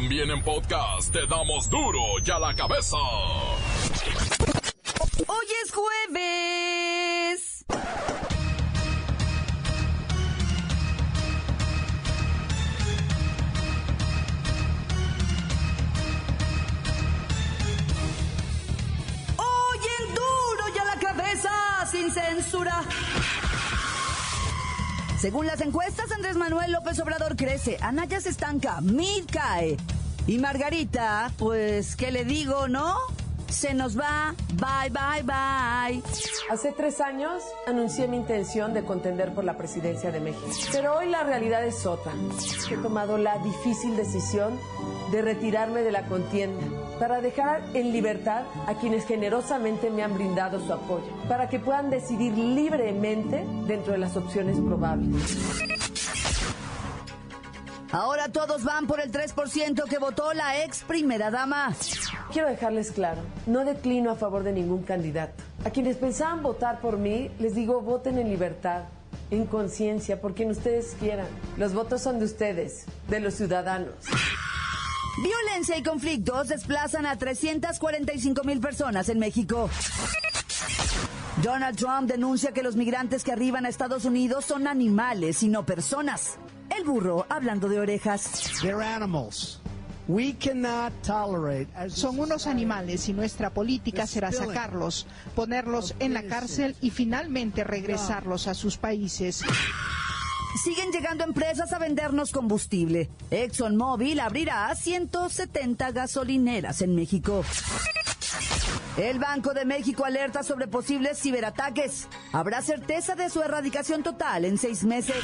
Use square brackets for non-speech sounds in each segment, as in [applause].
También en podcast te damos duro y a la cabeza. Hoy es jueves. Hoy en duro y a la cabeza, sin censura. Según las encuestas, Andrés Manuel López Obrador crece, Anaya se estanca, Mid cae. Y Margarita, pues, ¿qué le digo, no? Se nos va, bye, bye, bye. Hace tres años anuncié mi intención de contender por la presidencia de México. Pero hoy la realidad es otra. He tomado la difícil decisión de retirarme de la contienda para dejar en libertad a quienes generosamente me han brindado su apoyo, para que puedan decidir libremente dentro de las opciones probables. Ahora todos van por el 3% que votó la ex primera dama. Quiero dejarles claro, no declino a favor de ningún candidato. A quienes pensaban votar por mí, les digo, voten en libertad, en conciencia, por quien ustedes quieran. Los votos son de ustedes, de los ciudadanos. Violencia y conflictos desplazan a 345 mil personas en México. Donald Trump denuncia que los migrantes que arriban a Estados Unidos son animales y no personas. El burro hablando de orejas. They're animals. We cannot tolerate as Son unos animales y nuestra política será sacarlos, ponerlos en la cárcel y finalmente regresarlos a sus países. Siguen llegando empresas a vendernos combustible. ExxonMobil abrirá 170 gasolineras en México. El Banco de México alerta sobre posibles ciberataques. Habrá certeza de su erradicación total en seis meses.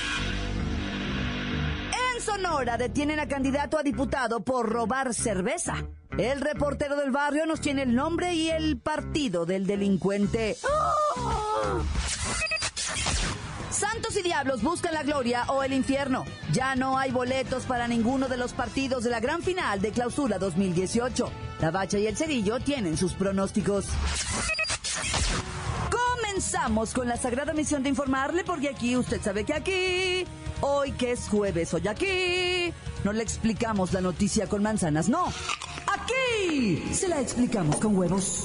En Sonora detienen a candidato a diputado por robar cerveza. El reportero del barrio nos tiene el nombre y el partido del delincuente. ¡Oh! Santos y diablos buscan la gloria o el infierno. Ya no hay boletos para ninguno de los partidos de la gran final de clausura 2018. La Bacha y el Cerillo tienen sus pronósticos. Comenzamos con la sagrada misión de informarle, porque aquí usted sabe que aquí, hoy que es jueves, hoy aquí, no le explicamos la noticia con manzanas, no. Aquí se la explicamos con huevos.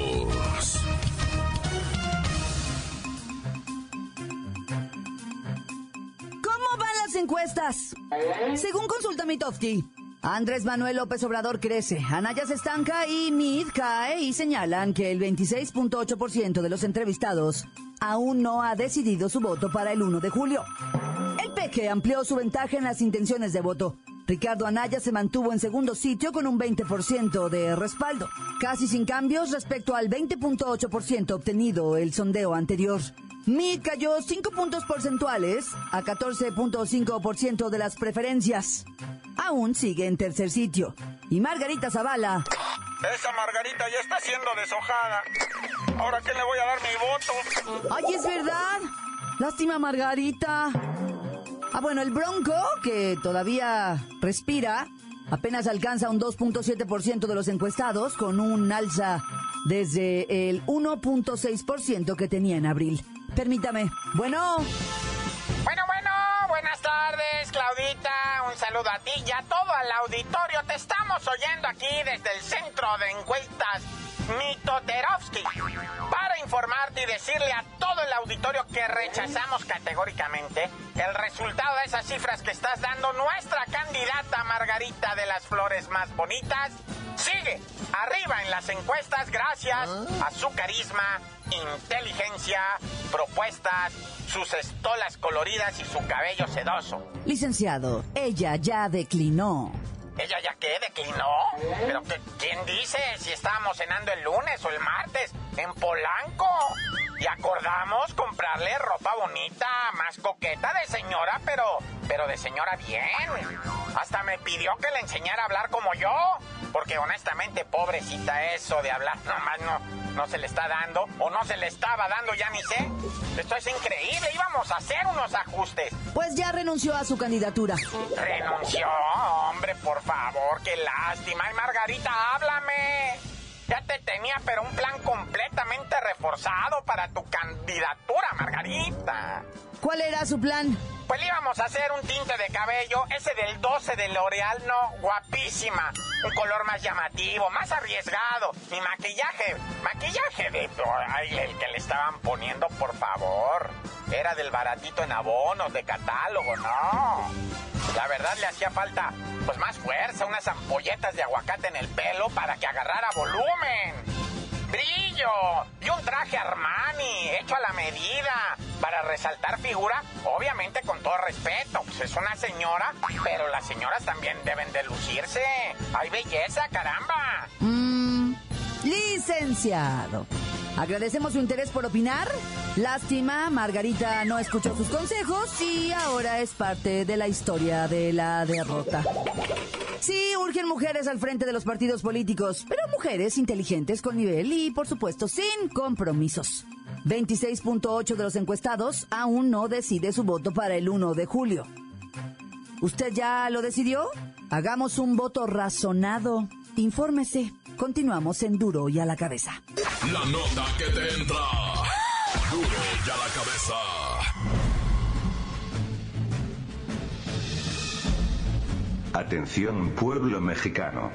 Encuestas? Según consulta Mitofsky, Andrés Manuel López Obrador crece, Anaya se estanca y Mid cae y señalan que el 26.8% de los entrevistados aún no ha decidido su voto para el 1 de julio. El Peque amplió su ventaja en las intenciones de voto. Ricardo Anaya se mantuvo en segundo sitio con un 20% de respaldo, casi sin cambios respecto al 20.8% obtenido el sondeo anterior. Mid cayó 5 puntos porcentuales a 14.5% de las preferencias. Aún sigue en tercer sitio. Y Margarita Zavala Esa Margarita ya está siendo deshojada. ¿Ahora qué le voy a dar mi voto? ¡Ay, es verdad! Lástima, Margarita. Ah, bueno, el Bronco, que todavía respira, apenas alcanza un 2.7% de los encuestados, con un alza desde el 1.6% que tenía en abril. Permítame. Bueno, Bueno, bueno, buenas tardes, Claudita. Un saludo a ti y a todo el auditorio. Te estamos oyendo aquí desde el centro de encuestas Mitoterovsky para informarte y decirle a todo el auditorio que rechazamos categóricamente el resultado de esas cifras que estás dando nuestra candidata Margarita de las Flores más bonitas. Sigue arriba en las encuestas gracias a su carisma, inteligencia, propuestas, sus estolas coloridas y su cabello sedoso. licenciado, ella ya declinó. ¿Ella ya qué? ¿Declinó? ¿Pero qué- quién dice si estábamos cenando el lunes o el martes en Polanco? Y acordamos comprarle ropa bonita, más coqueta de señora, pero, pero de señora bien. Hasta me pidió que le enseñara a hablar como yo. Porque honestamente, pobrecita, eso de hablar nomás no, no se le está dando, o no se le estaba dando, ya ni sé. Esto es increíble, íbamos a hacer unos ajustes. Pues ya renunció a su candidatura. Renunció, hombre, por favor, qué lástima. Ay, Margarita, háblame. Ya te tenía, pero un plan completamente reforzado para tu candidatura, Margarita. ¿Cuál era su plan? Pues le íbamos a hacer un tinte de cabello, ese del 12 de L'Oreal, no, guapísima. Un color más llamativo, más arriesgado. Mi maquillaje, maquillaje de... Ay, el que le estaban poniendo, por favor. Era del baratito en abonos, de catálogo, no. La verdad le hacía falta, pues más fuerza, unas ampolletas de aguacate en el pelo para que agarrara volumen brillo y un traje Armani hecho a la medida para resaltar figura, obviamente con todo respeto, pues es una señora, pero las señoras también deben de lucirse. Hay belleza, caramba. Mmm, licenciado. Agradecemos su interés por opinar. Lástima, Margarita no escuchó sus consejos y ahora es parte de la historia de la derrota. Sí, urgen mujeres al frente de los partidos políticos, pero mujeres inteligentes con nivel y, por supuesto, sin compromisos. 26.8 de los encuestados aún no decide su voto para el 1 de julio. ¿Usted ya lo decidió? Hagamos un voto razonado. Infórmese. Continuamos en Duro y a la cabeza. La nota que te entra. Duro y a la cabeza. Atención pueblo mexicano.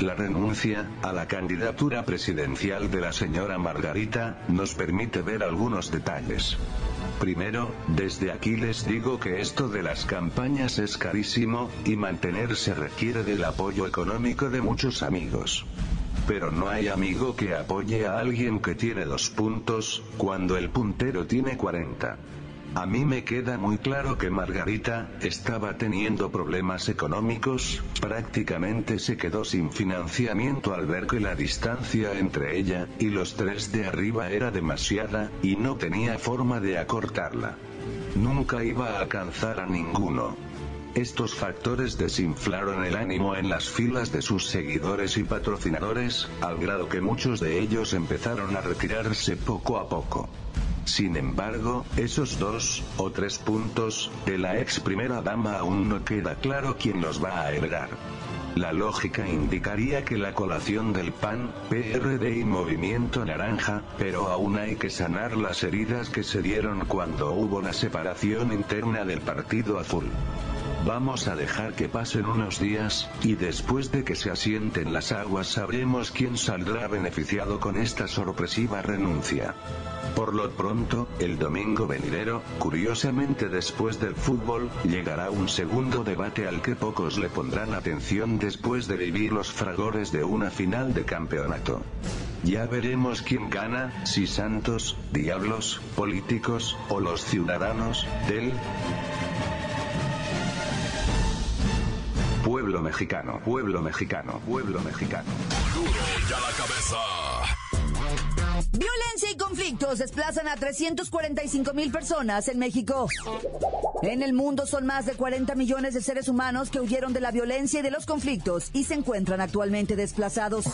La renuncia a la candidatura presidencial de la señora Margarita nos permite ver algunos detalles. Primero, desde aquí les digo que esto de las campañas es carísimo, y mantenerse requiere del apoyo económico de muchos amigos. Pero no hay amigo que apoye a alguien que tiene dos puntos, cuando el puntero tiene 40. A mí me queda muy claro que Margarita estaba teniendo problemas económicos, prácticamente se quedó sin financiamiento al ver que la distancia entre ella y los tres de arriba era demasiada, y no tenía forma de acortarla. Nunca iba a alcanzar a ninguno. Estos factores desinflaron el ánimo en las filas de sus seguidores y patrocinadores, al grado que muchos de ellos empezaron a retirarse poco a poco. Sin embargo, esos dos, o tres puntos, de la ex primera dama aún no queda claro quién los va a heredar. La lógica indicaría que la colación del PAN, PRD y Movimiento Naranja, pero aún hay que sanar las heridas que se dieron cuando hubo la separación interna del partido azul. Vamos a dejar que pasen unos días, y después de que se asienten las aguas sabremos quién saldrá beneficiado con esta sorpresiva renuncia. Por lo pronto, el domingo venidero, curiosamente después del fútbol, llegará un segundo debate al que pocos le pondrán atención después de vivir los fragores de una final de campeonato. Ya veremos quién gana, si Santos, Diablos, políticos, o los ciudadanos, del pueblo mexicano, pueblo mexicano, pueblo mexicano. Duro y a la cabeza. Violencia y conflictos desplazan a 345 mil personas en México. En el mundo son más de 40 millones de seres humanos que huyeron de la violencia y de los conflictos y se encuentran actualmente desplazados.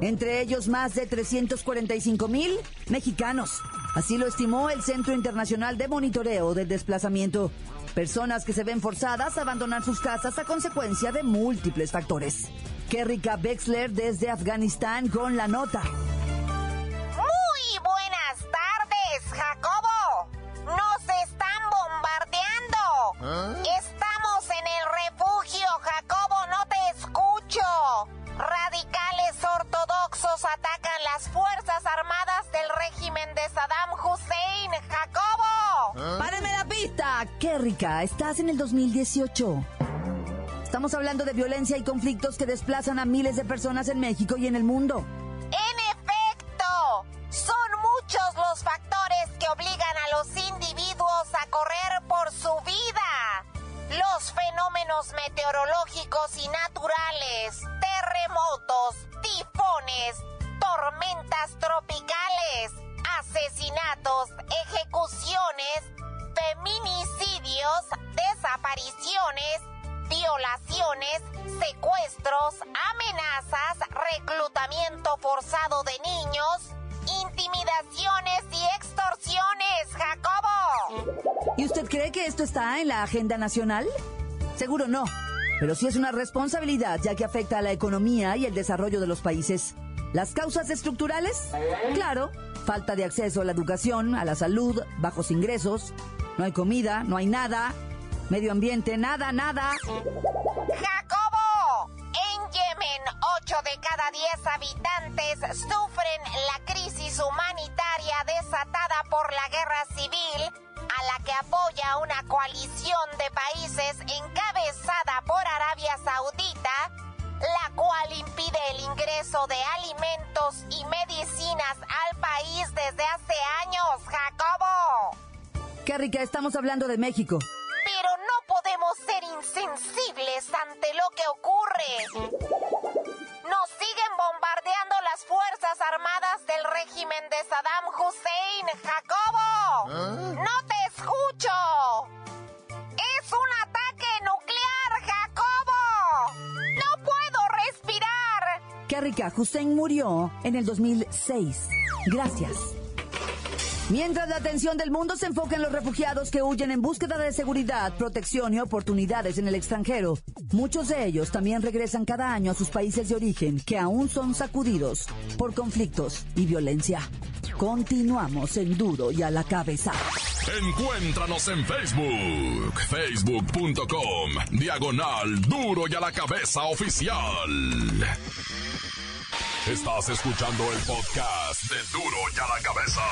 Entre ellos más de 345 mil mexicanos. Así lo estimó el Centro Internacional de Monitoreo del Desplazamiento. Personas que se ven forzadas a abandonar sus casas a consecuencia de múltiples factores. Kerrika Bexler desde Afganistán con la nota. Muy buenas tardes, Jacobo. Nos están bombardeando. Estamos en el refugio, Jacobo, no te escucho. Radicales ortodoxos atacan las Fuerzas Armadas del régimen de Saddam Hussein, Jacobo. ¡Páreme la pista! ¡Qué rica! Estás en el 2018. Estamos hablando de violencia y conflictos que desplazan a miles de personas en México y en el mundo. ¿Y usted cree que esto está en la agenda nacional? Seguro no, pero sí es una responsabilidad ya que afecta a la economía y el desarrollo de los países. ¿Las causas estructurales? Claro, falta de acceso a la educación, a la salud, bajos ingresos, no hay comida, no hay nada, medio ambiente, nada, nada. Jacobo, en Yemen, 8 de cada 10 habitantes sufren la crisis humanitaria desatada por la guerra civil que apoya una coalición de países encabezada por Arabia Saudita, la cual impide el ingreso de alimentos y medicinas al país desde hace años, Jacobo. Qué rica, estamos hablando de México. Pero no podemos ser insensibles ante lo que ocurre. Nos siguen bombardeando las Fuerzas Armadas del régimen de Saddam Hussein, Jacobo. No te escucho. Es un ataque nuclear, Jacobo. No puedo respirar. Rica, Hussein murió en el 2006. Gracias. Mientras la atención del mundo se enfoca en los refugiados que huyen en búsqueda de seguridad, protección y oportunidades en el extranjero, muchos de ellos también regresan cada año a sus países de origen que aún son sacudidos por conflictos y violencia. Continuamos en duro y a la cabeza. Encuéntranos en Facebook, facebook.com, diagonal duro y a la cabeza oficial. Estás escuchando el podcast de Duro y a la cabeza.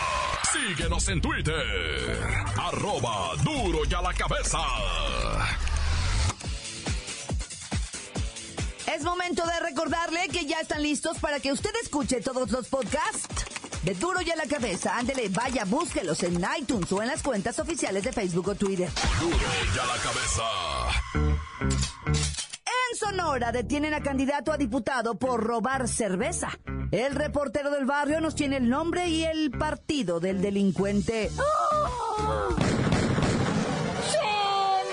Síguenos en Twitter, arroba duro y a la cabeza. Es momento de recordarle que ya están listos para que usted escuche todos los podcasts de Duro y a la cabeza. Ándele, vaya, búsquelos en iTunes o en las cuentas oficiales de Facebook o Twitter. Duro y a la cabeza. En Sonora detienen a candidato a diputado por robar cerveza. El reportero del barrio nos tiene el nombre y el partido del delincuente.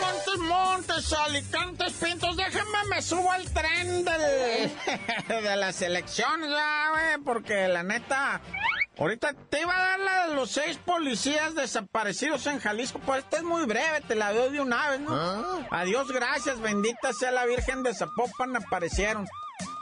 Montes, montes, alicantes, pintos, déjenme me subo al tren del, [laughs] de las elecciones, ya, güey, porque la neta, ahorita te iba a dar la de los seis policías desaparecidos en Jalisco, pues esta es muy breve, te la doy de una vez, ¿no? Adiós, gracias, bendita sea la Virgen de Zapopan, aparecieron.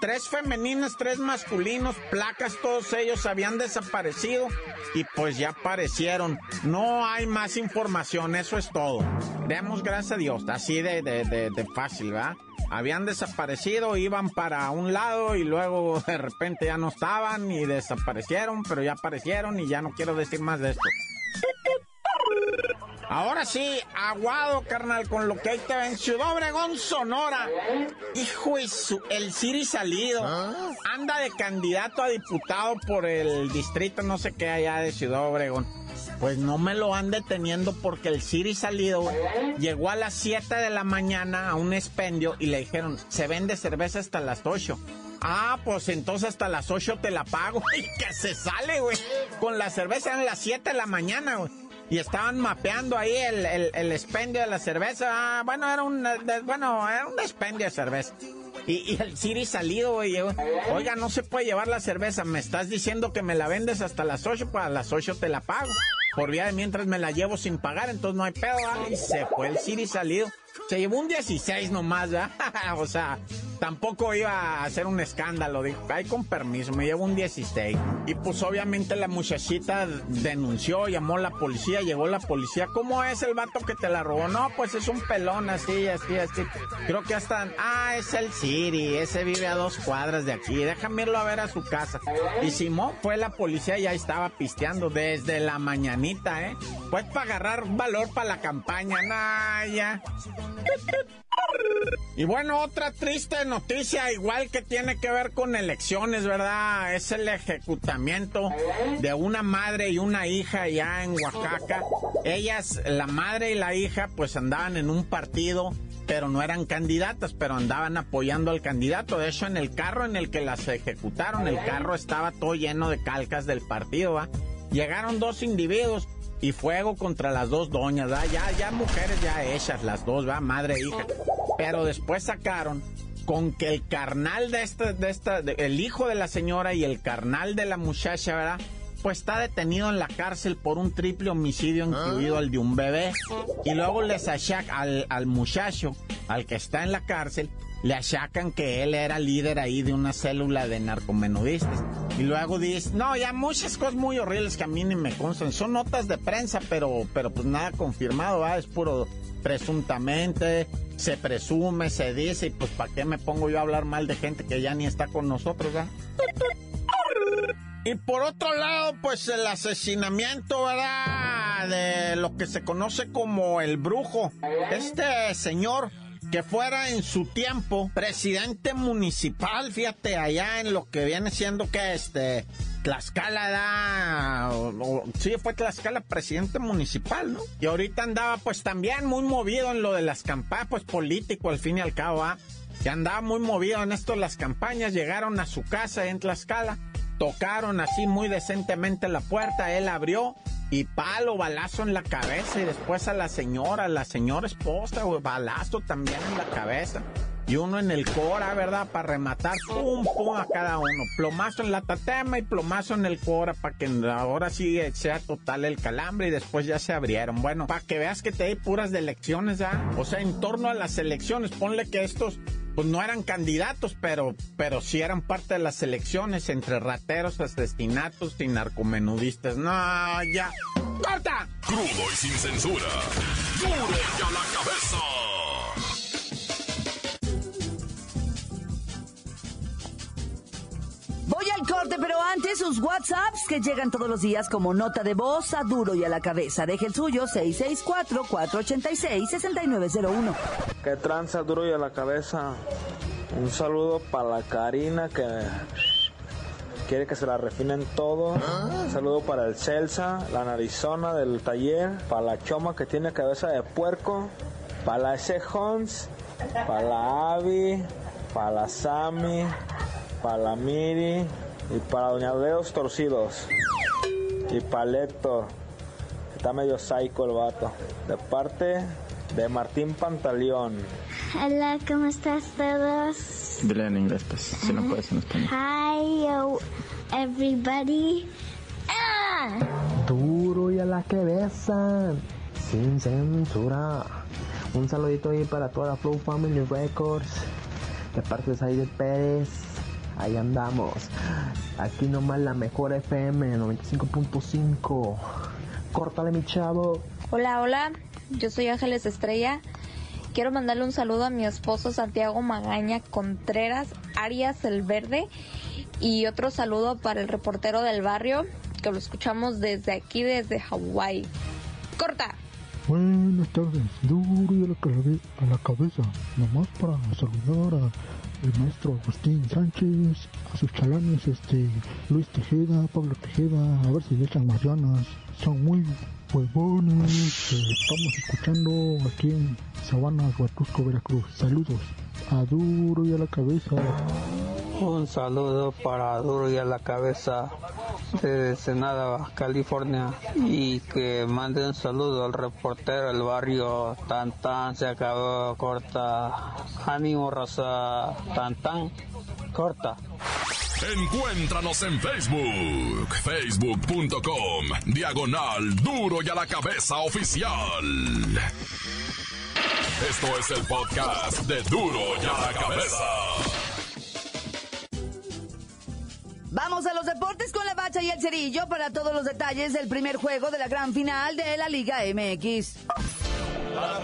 Tres femeninas, tres masculinos, placas, todos ellos habían desaparecido y pues ya aparecieron. No hay más información, eso es todo. Demos gracias a Dios, así de, de, de, de fácil, ¿verdad? Habían desaparecido, iban para un lado y luego de repente ya no estaban y desaparecieron, pero ya aparecieron y ya no quiero decir más de esto. Ahora sí, aguado, carnal, con lo que ahí te ven. Ciudad Obregón, Sonora. Hijo de su... El Siri salido. Anda de candidato a diputado por el distrito, no sé qué, allá de Ciudad Obregón. Pues no me lo han deteniendo porque el Siri salido llegó a las 7 de la mañana a un expendio y le dijeron, se vende cerveza hasta las 8. Ah, pues entonces hasta las 8 te la pago. [laughs] Y que se sale, güey. Con la cerveza en las 7 de la mañana, güey y estaban mapeando ahí el, el, el, expendio de la cerveza. Ah, bueno, era un, bueno, era un expendio de cerveza. Y, y el Siri salido, güey. Oiga, no se puede llevar la cerveza. Me estás diciendo que me la vendes hasta las 8, pues a las 8 te la pago. Por vía de mientras me la llevo sin pagar, entonces no hay pedo. ¿verdad? Y se fue el Siri salido. Se llevó un 16 nomás, ¿verdad? [laughs] o sea, tampoco iba a hacer un escándalo. Dijo, ay, con permiso, me llevo un 16. Y pues obviamente la muchachita denunció, llamó a la policía, llegó la policía. ¿Cómo es el vato que te la robó? No, pues es un pelón así, así, así. Creo que hasta, ah, es el Siri, ese vive a dos cuadras de aquí. Déjame irlo a ver a su casa. Y Simón fue la policía y ya estaba pisteando desde la mañanita, ¿eh? Pues para agarrar valor para la campaña, nah, ya. Y bueno, otra triste noticia, igual que tiene que ver con elecciones, ¿verdad? Es el ejecutamiento de una madre y una hija ya en Oaxaca. Ellas, la madre y la hija, pues andaban en un partido, pero no eran candidatas, pero andaban apoyando al candidato. De hecho, en el carro en el que las ejecutaron, el carro estaba todo lleno de calcas del partido, ¿va? Llegaron dos individuos y fuego contra las dos doñas, ¿va? Ya, ya mujeres ya hechas las dos, ¿va? Madre e hija. Pero después sacaron con que el carnal de esta, de esta, el hijo de la señora y el carnal de la muchacha, ¿verdad? Pues está detenido en la cárcel por un triple homicidio incluido el de un bebé. Y luego les achacan al, al muchacho, al que está en la cárcel, le achacan que él era líder ahí de una célula de narcomenudistas. Y luego dice, no, ya muchas cosas muy horribles que a mí ni me constan. Son notas de prensa, pero, pero pues nada confirmado, ¿verdad? Es puro presuntamente, se presume, se dice, y pues ¿para qué me pongo yo a hablar mal de gente que ya ni está con nosotros, ¿verdad? Y por otro lado, pues el asesinamiento, ¿verdad? De lo que se conoce como el brujo. Este señor que fuera en su tiempo presidente municipal, fíjate, allá en lo que viene siendo que este Tlaxcala da, sí fue Tlaxcala presidente municipal, ¿no? Y ahorita andaba pues también muy movido en lo de las campañas, pues político al fin y al cabo, ¿ah? Que andaba muy movido en esto las campañas, llegaron a su casa en Tlaxcala, tocaron así muy decentemente la puerta, él abrió y palo, balazo en la cabeza y después a la señora, la señora esposa, güey, balazo también en la cabeza. Y uno en el cora, ¿verdad? Para rematar, pum, pum a cada uno. Plomazo en la tatema y plomazo en el cora para que ahora sí sea total el calambre y después ya se abrieron. Bueno, para que veas que te hay puras de elecciones, ¿ya? O sea, en torno a las elecciones, ponle que estos pues no eran candidatos, pero, pero sí eran parte de las elecciones entre rateros, asesinatos y narcomenudistas. No, ya. ¡Corta! Crudo y sin censura. ¡Duro ya la cabeza! Voy al corte, pero antes sus WhatsApps que llegan todos los días como nota de voz a duro y a la cabeza. Deje el suyo 664-486-6901. Que tranza duro y a la cabeza. Un saludo para la Karina que quiere que se la refinen todo. Un saludo para el Celsa, la narizona del taller, para la Choma que tiene cabeza de puerco, para la S. Hons, para la Avi, para la Sami, para la Miri y para Doña Dedos Torcidos. Y para Héctor, que está medio psycho el vato. De parte de Martín Pantaleón. Hola, ¿cómo estás todos? Dile en inglés, pues, si no puedes en español. Hi, oh, everybody. Ah! Duro y a la cabeza, sin censura. Un saludito ahí para toda la Flow Family Records. De parte de Saide Pérez. Ahí andamos. Aquí nomás la mejor FM 95.5. Córtale mi chavo. Hola, hola. Yo soy Ángeles Estrella. Quiero mandarle un saludo a mi esposo Santiago Magaña Contreras Arias el Verde y otro saludo para el reportero del barrio que lo escuchamos desde aquí, desde Hawái. ¡Corta! Buenas tardes, duro y a la, a la cabeza, nomás para saludar a el maestro Agustín Sánchez, a sus chalanes, este, Luis Tejeda, Pablo Tejeda, a ver si le más ganas, son muy huevones, eh, estamos escuchando aquí en Sabana, Huatusco, Veracruz, saludos, a duro y a la cabeza. Un saludo para Duro y a la cabeza de Senada, California. Y que mande un saludo al reportero del barrio. Tan tan se acabó corta. Ánimo raza. Tan tan corta. Encuéntranos en Facebook, facebook.com, diagonal duro y a la cabeza oficial. Esto es el podcast de duro y a la cabeza. A los deportes con la bacha y el cerillo para todos los detalles del primer juego de la gran final de la Liga MX. ¡La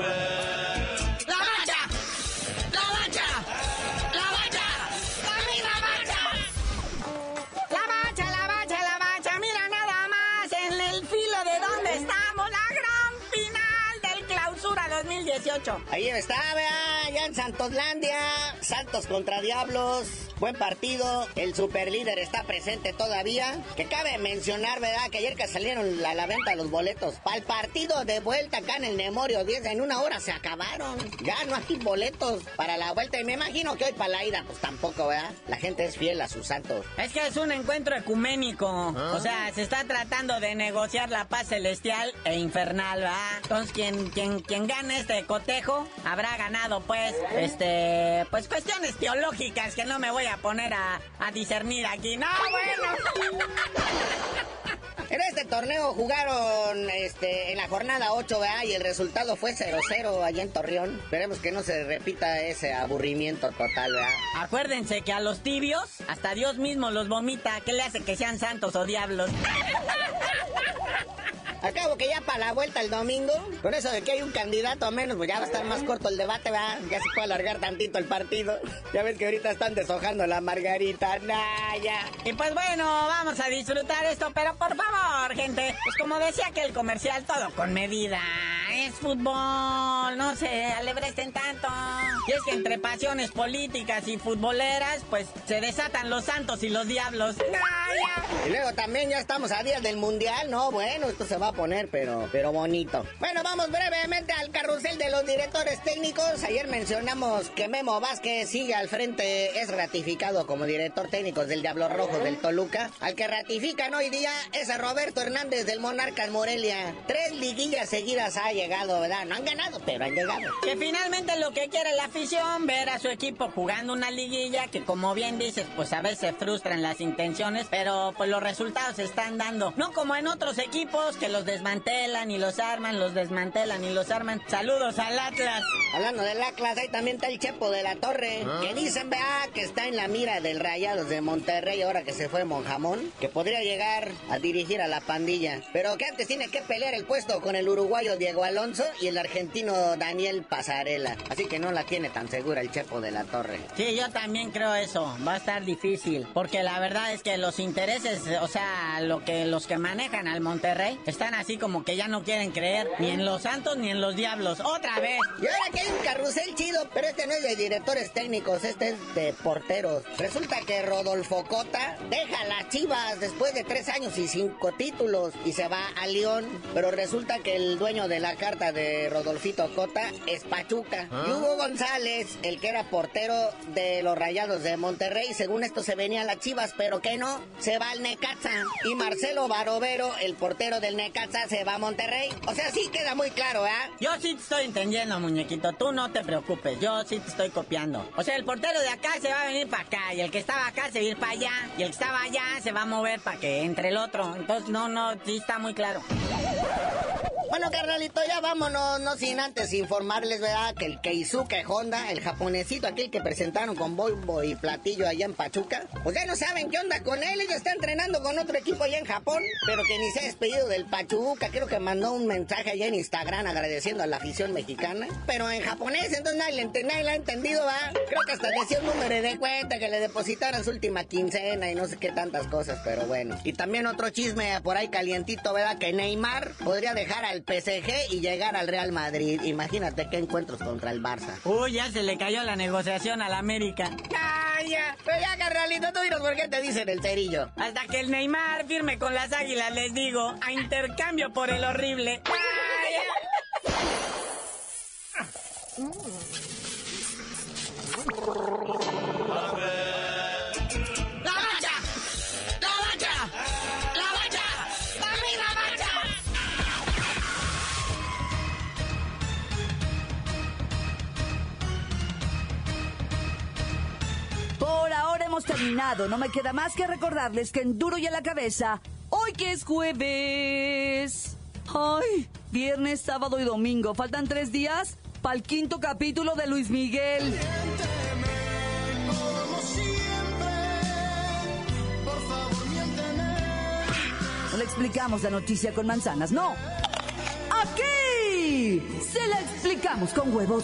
2018. Ahí está, vea, allá en Santoslandia, Santos contra Diablos. buen partido, el superlíder está presente todavía. Que cabe mencionar, ¿verdad? Que ayer que salieron a la venta los boletos para el partido de vuelta acá en el Memorio 10, en una hora se acabaron. Ya no hay boletos para la vuelta y me imagino que hoy para la ida, pues tampoco, ¿verdad? La gente es fiel a sus santos. Es que es un encuentro ecuménico. Ah. O sea, se está tratando de negociar la paz celestial e infernal, ¿verdad? Entonces, quien, quien, quien gane este cotejo habrá ganado, pues, este, pues cuestiones teológicas que no me voy a poner a, a discernir aquí. No, bueno. [laughs] En este torneo jugaron este, en la jornada 8, ¿verdad? Y el resultado fue 0-0 allá en Torreón. Esperemos que no se repita ese aburrimiento total, ¿verdad? Acuérdense que a los tibios, hasta Dios mismo los vomita. ¿Qué le hace que sean santos o diablos? Al cabo que ya para la vuelta el domingo, con eso de que hay un candidato a menos, pues ya va a estar más corto el debate, ¿verdad? Ya se puede alargar tantito el partido. [laughs] Ya ves que ahorita están deshojando la margarita, nah, ya. Y pues bueno, vamos a disfrutar esto, pero por favor, gente, pues como decía que el comercial, todo con medida. Es fútbol, no se alebresten tanto. Y es que entre pasiones políticas y futboleras, pues se desatan los santos y los diablos. Y luego también ya estamos a días del mundial, no, bueno, esto se va a poner, pero, pero bonito. Bueno, vamos brevemente al carrusel de los directores técnicos. Ayer mencionamos que Memo Vázquez sigue al frente, es ratificado como director técnico del Diablo Rojo del Toluca. Al que ratifican hoy día es a Roberto Hernández del Monarcas Morelia. Tres liguillas seguidas ha llegado, ¿verdad? No han ganado, pero han llegado. Que finalmente lo que quiere la afición, ver a su equipo jugando una liguilla que como bien dices, pues a veces frustran las intenciones, pero pues los resultados se están dando. No como en otros equipos que los desmantelan y los arman, los desmantelan y los arman. Saludos al Atlas. Hablando del Atlas, ahí también está el Chepo de la Torre, que dicen, vea, que está en la mira del Rayados de Monterrey ahora que se fue Monjamón, que podría llegar a dirigir a la pandilla, pero que antes tiene que pelear el puesto con el uruguayo Diego Alonso y el argentino Daniel Pasarela. Así que no la tiene tan segura el Chepo de la Torre. Sí, yo también creo eso. Va a estar difícil. Porque la verdad es que los intereses, o sea, lo que los que manejan al Monterrey, están así como que ya no quieren creer ni en los santos ni en los diablos. ¡Otra vez! Y ahora que hay un carrusel chido, pero este no es de directores técnicos, este es de porteros. Resulta que Rodolfo Cota deja las chivas después de tres años y cinco títulos y se va a León. Pero resulta que el dueño de la carta de Rodolfito Cota es Pachuca. Y Hugo González, el que era portero de los Rayados de Monterrey, según esto se venía a las chivas, pero que no, se va al Necaxa. Y Marcelo Barovero, el portero del Necaxa, se va a Monterrey. O sea, sí queda muy claro, ¿eh? Yo sí te estoy entendiendo, muñequito. Tú no te preocupes. Yo sí te estoy copiando. O sea, el portero de acá se va a venir para acá. Y el que estaba acá se va a ir para allá. Y el que estaba allá se va a mover para que entre el otro. Entonces, no, no, sí está muy claro. Bueno, carnalito, ya vámonos, no sin antes informarles, ¿verdad? Que el Keisuke Honda, el japonesito aquel que presentaron con bombo y platillo allá en Pachuca, pues ya no saben qué onda con él, ella está entrenando con otro equipo allá en Japón, pero que ni se ha despedido del Pachuca, creo que mandó un mensaje allá en Instagram agradeciendo a la afición mexicana, pero en japonés, entonces nadie ha entendido, ¿va? Creo que hasta decía un número de cuenta que le depositaran su última quincena y no sé qué tantas cosas, pero bueno. Y también otro chisme por ahí calientito, ¿verdad? Que Neymar podría dejar al PSG y llegar al Real Madrid. Imagínate qué encuentros contra el Barça. Uy, ya se le cayó la negociación al América. ¡Calla! Pero ya, carnalito, tú dinos por qué te dicen el cerillo. Hasta que el Neymar firme con las águilas, les digo, a intercambio por el horrible. ¡La terminado. No me queda más que recordarles que en Duro y a la cabeza, hoy que es jueves. Ay, viernes, sábado y domingo. Faltan tres días para el quinto capítulo de Luis Miguel. No le explicamos la noticia con manzanas, no. Aquí se la explicamos con huevos.